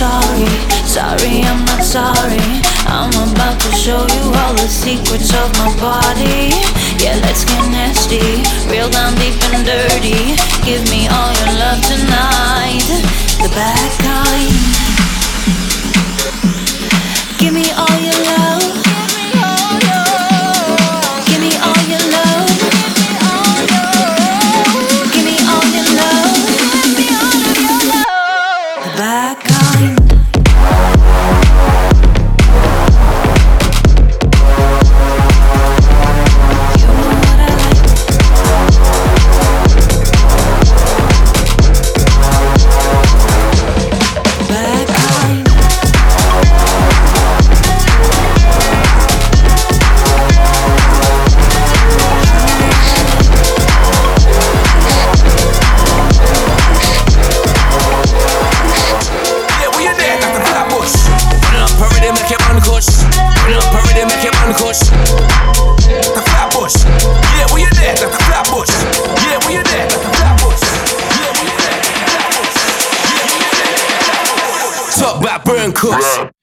sorry, sorry, I'm not sorry. I'm about to show you all the secrets of my body. Yeah, let's get nasty, real down deep and dirty. Give me all your love tonight, the bad kind. Give me all your love. by Burn Cooks.